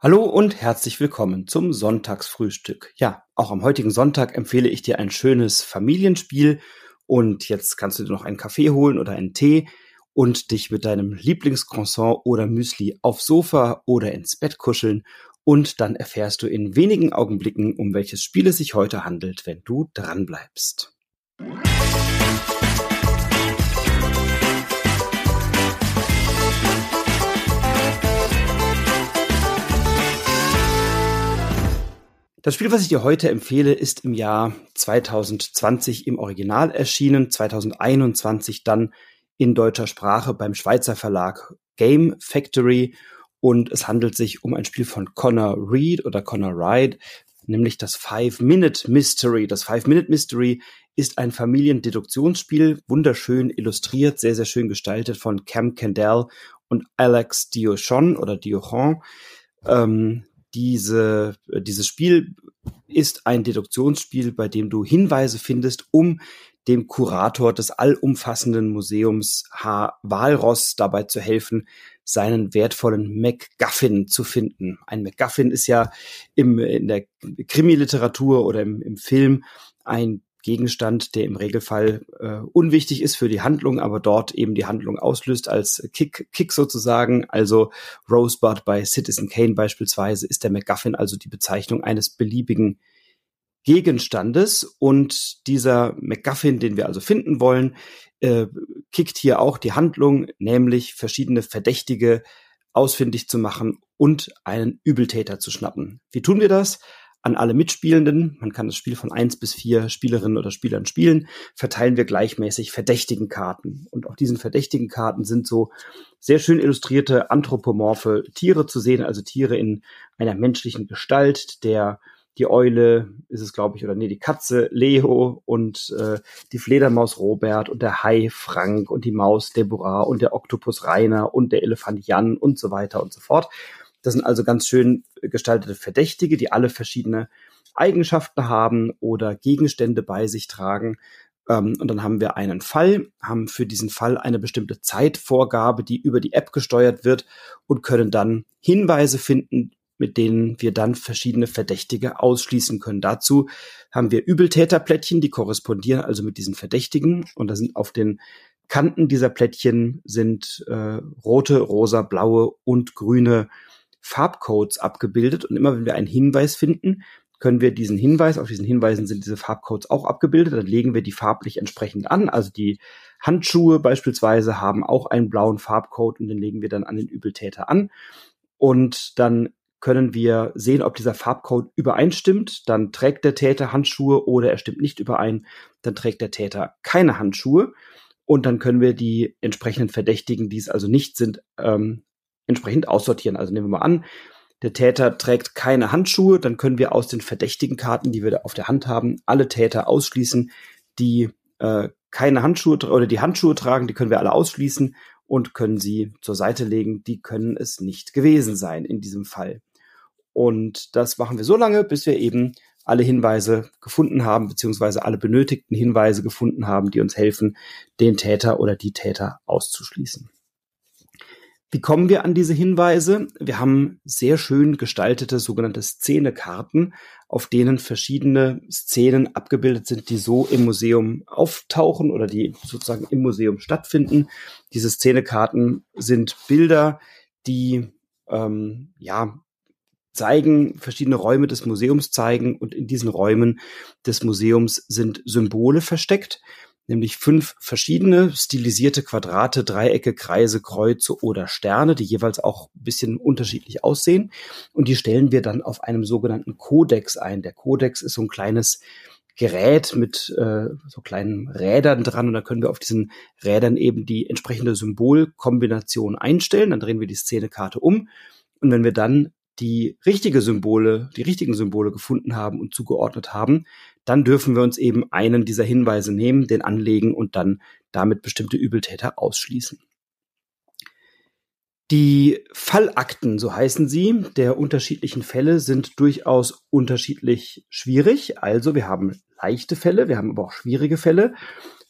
Hallo und herzlich willkommen zum Sonntagsfrühstück. Ja, auch am heutigen Sonntag empfehle ich dir ein schönes Familienspiel und jetzt kannst du dir noch einen Kaffee holen oder einen Tee und dich mit deinem Lieblingscroissant oder Müsli aufs Sofa oder ins Bett kuscheln und dann erfährst du in wenigen Augenblicken, um welches Spiel es sich heute handelt, wenn du dran bleibst. Das Spiel, was ich dir heute empfehle, ist im Jahr 2020 im Original erschienen, 2021 dann in deutscher Sprache beim Schweizer Verlag Game Factory und es handelt sich um ein Spiel von Connor Reed oder Connor Wright, nämlich das Five-Minute Mystery. Das Five-Minute Mystery ist ein Familiendeduktionsspiel, wunderschön illustriert, sehr, sehr schön gestaltet von Cam Kendall und Alex Diochon oder Diochon. Ähm, diese, äh, dieses Spiel ist ein Deduktionsspiel, bei dem du Hinweise findest, um dem Kurator des allumfassenden Museums H. Walross dabei zu helfen, seinen wertvollen MacGuffin zu finden. Ein MacGuffin ist ja im, in der Krimi-Literatur oder im, im Film ein Gegenstand, der im Regelfall äh, unwichtig ist für die Handlung, aber dort eben die Handlung auslöst als Kick, Kick sozusagen. Also Rosebud bei Citizen Kane beispielsweise ist der MacGuffin also die Bezeichnung eines beliebigen Gegenstandes und dieser MacGuffin, den wir also finden wollen, äh, kickt hier auch die Handlung, nämlich verschiedene Verdächtige ausfindig zu machen und einen Übeltäter zu schnappen. Wie tun wir das? An alle Mitspielenden, man kann das Spiel von eins bis vier Spielerinnen oder Spielern spielen, verteilen wir gleichmäßig verdächtigen Karten. Und auf diesen verdächtigen Karten sind so sehr schön illustrierte anthropomorphe Tiere zu sehen, also Tiere in einer menschlichen Gestalt, der die Eule ist es, glaube ich, oder nee, die Katze Leo und äh, die Fledermaus Robert und der Hai Frank und die Maus Deborah und der Oktopus Rainer und der Elefant Jan und so weiter und so fort. Das sind also ganz schön gestaltete Verdächtige, die alle verschiedene Eigenschaften haben oder Gegenstände bei sich tragen. Ähm, und dann haben wir einen Fall, haben für diesen Fall eine bestimmte Zeitvorgabe, die über die App gesteuert wird und können dann Hinweise finden, mit denen wir dann verschiedene Verdächtige ausschließen können. Dazu haben wir Übeltäterplättchen, die korrespondieren also mit diesen Verdächtigen. Und da sind auf den Kanten dieser Plättchen sind äh, rote, rosa, blaue und grüne Farbcodes abgebildet und immer wenn wir einen Hinweis finden, können wir diesen Hinweis, auf diesen Hinweisen sind diese Farbcodes auch abgebildet, dann legen wir die farblich entsprechend an. Also die Handschuhe beispielsweise haben auch einen blauen Farbcode und den legen wir dann an den Übeltäter an. Und dann können wir sehen, ob dieser Farbcode übereinstimmt. Dann trägt der Täter Handschuhe oder er stimmt nicht überein. Dann trägt der Täter keine Handschuhe. Und dann können wir die entsprechenden Verdächtigen, die es also nicht sind, ähm, entsprechend aussortieren. Also nehmen wir mal an, der Täter trägt keine Handschuhe, dann können wir aus den verdächtigen Karten, die wir auf der Hand haben, alle Täter ausschließen, die äh, keine Handschuhe oder die Handschuhe tragen, die können wir alle ausschließen und können sie zur Seite legen. Die können es nicht gewesen sein in diesem Fall. Und das machen wir so lange, bis wir eben alle Hinweise gefunden haben, beziehungsweise alle benötigten Hinweise gefunden haben, die uns helfen, den Täter oder die Täter auszuschließen. Wie kommen wir an diese Hinweise? Wir haben sehr schön gestaltete sogenannte Szenekarten, auf denen verschiedene Szenen abgebildet sind, die so im Museum auftauchen oder die sozusagen im Museum stattfinden. Diese Szenekarten sind Bilder, die ähm, ja zeigen, verschiedene Räume des Museums zeigen und in diesen Räumen des Museums sind Symbole versteckt nämlich fünf verschiedene stilisierte Quadrate, Dreiecke, Kreise, Kreuze oder Sterne, die jeweils auch ein bisschen unterschiedlich aussehen. Und die stellen wir dann auf einem sogenannten Codex ein. Der Codex ist so ein kleines Gerät mit äh, so kleinen Rädern dran und da können wir auf diesen Rädern eben die entsprechende Symbolkombination einstellen. Dann drehen wir die Szenekarte um und wenn wir dann die richtige Symbole, die richtigen Symbole gefunden haben und zugeordnet haben, dann dürfen wir uns eben einen dieser Hinweise nehmen, den anlegen und dann damit bestimmte Übeltäter ausschließen. Die Fallakten, so heißen sie, der unterschiedlichen Fälle sind durchaus unterschiedlich schwierig. Also wir haben leichte Fälle, wir haben aber auch schwierige Fälle.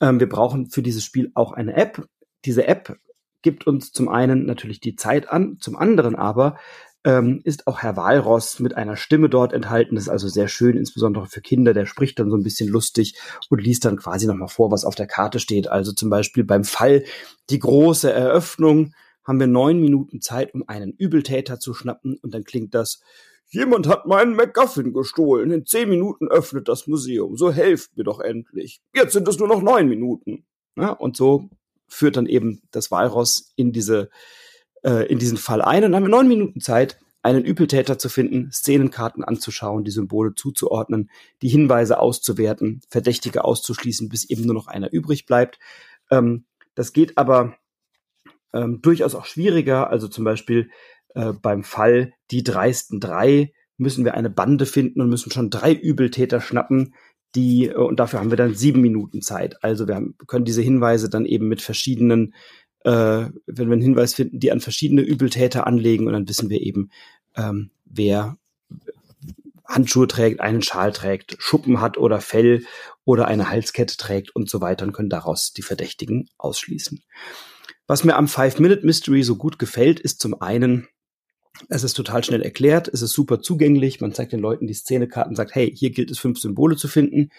Ähm, wir brauchen für dieses Spiel auch eine App. Diese App gibt uns zum einen natürlich die Zeit an, zum anderen aber ähm, ist auch Herr Walross mit einer Stimme dort enthalten. Das ist also sehr schön, insbesondere für Kinder. Der spricht dann so ein bisschen lustig und liest dann quasi nochmal vor, was auf der Karte steht. Also zum Beispiel beim Fall die große Eröffnung haben wir neun Minuten Zeit, um einen Übeltäter zu schnappen und dann klingt das Jemand hat meinen MacGuffin gestohlen. In zehn Minuten öffnet das Museum. So helft mir doch endlich. Jetzt sind es nur noch neun Minuten. Ja, und so führt dann eben das Walross in diese äh, in diesen Fall ein und haben neun Minuten Zeit, einen Übeltäter zu finden, Szenenkarten anzuschauen, die Symbole zuzuordnen, die Hinweise auszuwerten, Verdächtige auszuschließen, bis eben nur noch einer übrig bleibt. Ähm, das geht aber ähm, durchaus auch schwieriger. Also zum Beispiel äh, beim Fall die dreisten drei müssen wir eine Bande finden und müssen schon drei Übeltäter schnappen, die, äh, und dafür haben wir dann sieben Minuten Zeit. Also wir haben, können diese Hinweise dann eben mit verschiedenen äh, wenn wir einen Hinweis finden, die an verschiedene Übeltäter anlegen und dann wissen wir eben, ähm, wer Handschuhe trägt, einen Schal trägt, Schuppen hat oder Fell oder eine Halskette trägt und so weiter und können daraus die Verdächtigen ausschließen. Was mir am Five-Minute-Mystery so gut gefällt, ist zum einen, es ist total schnell erklärt, es ist super zugänglich, man zeigt den Leuten die Szenekarten, sagt, hey, hier gilt es fünf Symbole zu finden.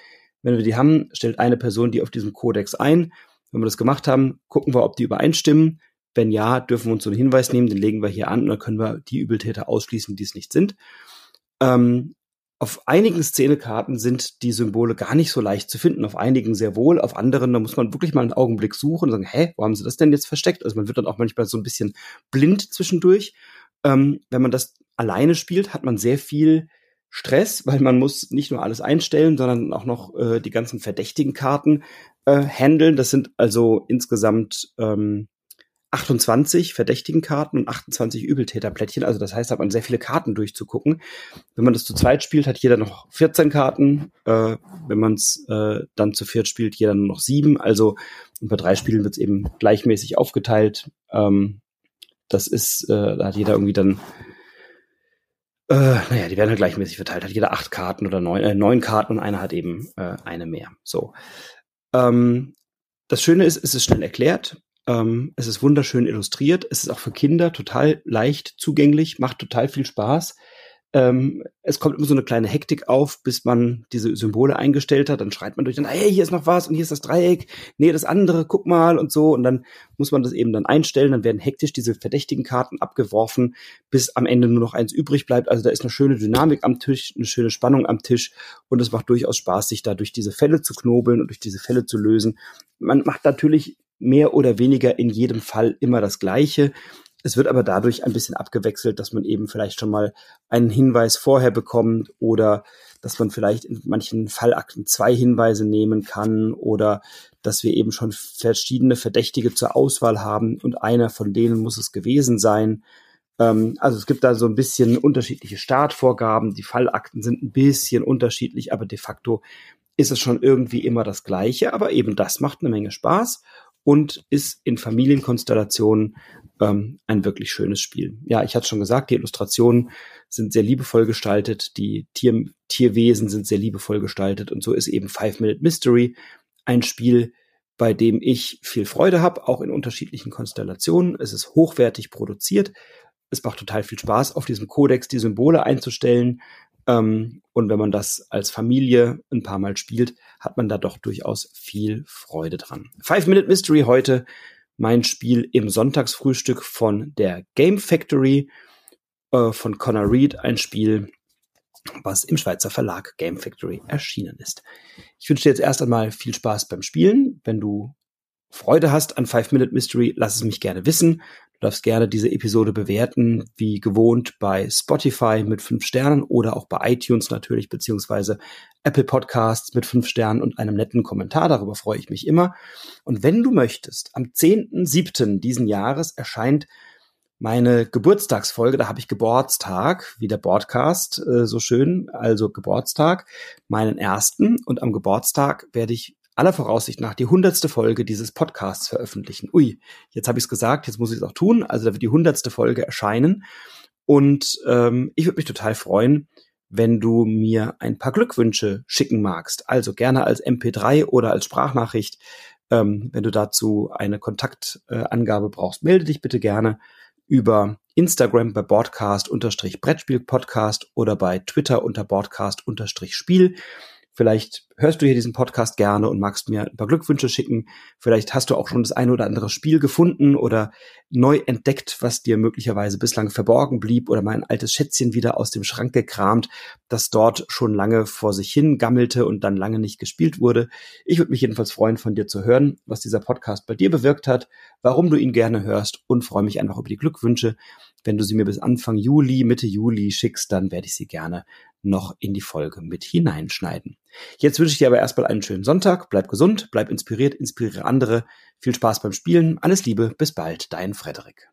Wenn wir die haben, stellt eine Person die auf diesem Kodex ein wenn wir das gemacht haben, gucken wir, ob die übereinstimmen. Wenn ja, dürfen wir uns so einen Hinweis nehmen, den legen wir hier an und dann können wir die Übeltäter ausschließen, die es nicht sind. Ähm, auf einigen Szenekarten sind die Symbole gar nicht so leicht zu finden, auf einigen sehr wohl, auf anderen, da muss man wirklich mal einen Augenblick suchen und sagen, hä, wo haben sie das denn jetzt versteckt? Also man wird dann auch manchmal so ein bisschen blind zwischendurch. Ähm, wenn man das alleine spielt, hat man sehr viel Stress, weil man muss nicht nur alles einstellen, sondern auch noch äh, die ganzen verdächtigen Karten äh, handeln. Das sind also insgesamt ähm, 28 verdächtigen Karten und 28 Übeltäterplättchen. Also das heißt, da hat man sehr viele Karten durchzugucken. Wenn man das zu zweit spielt, hat jeder noch 14 Karten. Äh, wenn man es äh, dann zu viert spielt, jeder nur noch sieben. Also bei drei Spielen wird es eben gleichmäßig aufgeteilt. Ähm, das ist, äh, da hat jeder irgendwie dann äh, naja, die werden halt gleichmäßig verteilt. Hat jeder acht Karten oder neun, äh, neun Karten und einer hat eben äh, eine mehr. So. Ähm, das Schöne ist, es ist schnell erklärt. Ähm, es ist wunderschön illustriert. Es ist auch für Kinder total leicht zugänglich, macht total viel Spaß. Ähm, es kommt immer so eine kleine Hektik auf, bis man diese Symbole eingestellt hat. Dann schreit man durch, dann, hey, hier ist noch was und hier ist das Dreieck, nee, das andere, guck mal und so. Und dann muss man das eben dann einstellen. Dann werden hektisch diese verdächtigen Karten abgeworfen, bis am Ende nur noch eins übrig bleibt. Also da ist eine schöne Dynamik am Tisch, eine schöne Spannung am Tisch und es macht durchaus Spaß, sich da durch diese Fälle zu knobeln und durch diese Fälle zu lösen. Man macht natürlich mehr oder weniger in jedem Fall immer das Gleiche. Es wird aber dadurch ein bisschen abgewechselt, dass man eben vielleicht schon mal einen Hinweis vorher bekommt oder dass man vielleicht in manchen Fallakten zwei Hinweise nehmen kann oder dass wir eben schon verschiedene Verdächtige zur Auswahl haben und einer von denen muss es gewesen sein. Ähm, also es gibt da so ein bisschen unterschiedliche Startvorgaben. Die Fallakten sind ein bisschen unterschiedlich, aber de facto ist es schon irgendwie immer das Gleiche. Aber eben das macht eine Menge Spaß und ist in Familienkonstellationen ähm, ein wirklich schönes Spiel. Ja, ich hatte schon gesagt, die Illustrationen sind sehr liebevoll gestaltet, die Tier Tierwesen sind sehr liebevoll gestaltet und so ist eben Five Minute Mystery ein Spiel, bei dem ich viel Freude habe, auch in unterschiedlichen Konstellationen. Es ist hochwertig produziert. Es macht total viel Spaß, auf diesem Kodex die Symbole einzustellen. Ähm, und wenn man das als Familie ein paar Mal spielt, hat man da doch durchaus viel Freude dran. Five Minute Mystery heute mein Spiel im Sonntagsfrühstück von der Game Factory äh, von Connor Reed, ein Spiel, was im Schweizer Verlag Game Factory erschienen ist. Ich wünsche dir jetzt erst einmal viel Spaß beim Spielen. Wenn du Freude hast an Five Minute Mystery, lass es mich gerne wissen. Du darfst gerne diese Episode bewerten, wie gewohnt bei Spotify mit fünf Sternen oder auch bei iTunes natürlich, beziehungsweise Apple Podcasts mit fünf Sternen und einem netten Kommentar. Darüber freue ich mich immer. Und wenn du möchtest, am 10.7. diesen Jahres erscheint meine Geburtstagsfolge, da habe ich Geburtstag, wie der Podcast äh, so schön, also Geburtstag, meinen ersten. Und am Geburtstag werde ich aller Voraussicht nach die hundertste Folge dieses Podcasts veröffentlichen. Ui, jetzt habe ich es gesagt, jetzt muss ich es auch tun. Also da wird die hundertste Folge erscheinen. Und ähm, ich würde mich total freuen, wenn du mir ein paar Glückwünsche schicken magst. Also gerne als MP3 oder als Sprachnachricht. Ähm, wenn du dazu eine Kontaktangabe brauchst, melde dich bitte gerne über Instagram bei Broadcast-Brettspiel-Podcast oder bei Twitter unter Broadcast-Spiel. Vielleicht hörst du hier diesen Podcast gerne und magst mir ein paar Glückwünsche schicken. Vielleicht hast du auch schon das eine oder andere Spiel gefunden oder neu entdeckt, was dir möglicherweise bislang verborgen blieb oder mein altes Schätzchen wieder aus dem Schrank gekramt, das dort schon lange vor sich hin gammelte und dann lange nicht gespielt wurde. Ich würde mich jedenfalls freuen, von dir zu hören, was dieser Podcast bei dir bewirkt hat, warum du ihn gerne hörst und freue mich einfach über die Glückwünsche. Wenn du sie mir bis Anfang Juli, Mitte Juli schickst, dann werde ich sie gerne noch in die Folge mit hineinschneiden. Jetzt wünsche ich dir aber erstmal einen schönen Sonntag. Bleib gesund, bleib inspiriert, inspiriere andere. Viel Spaß beim Spielen. Alles Liebe, bis bald, dein Frederik.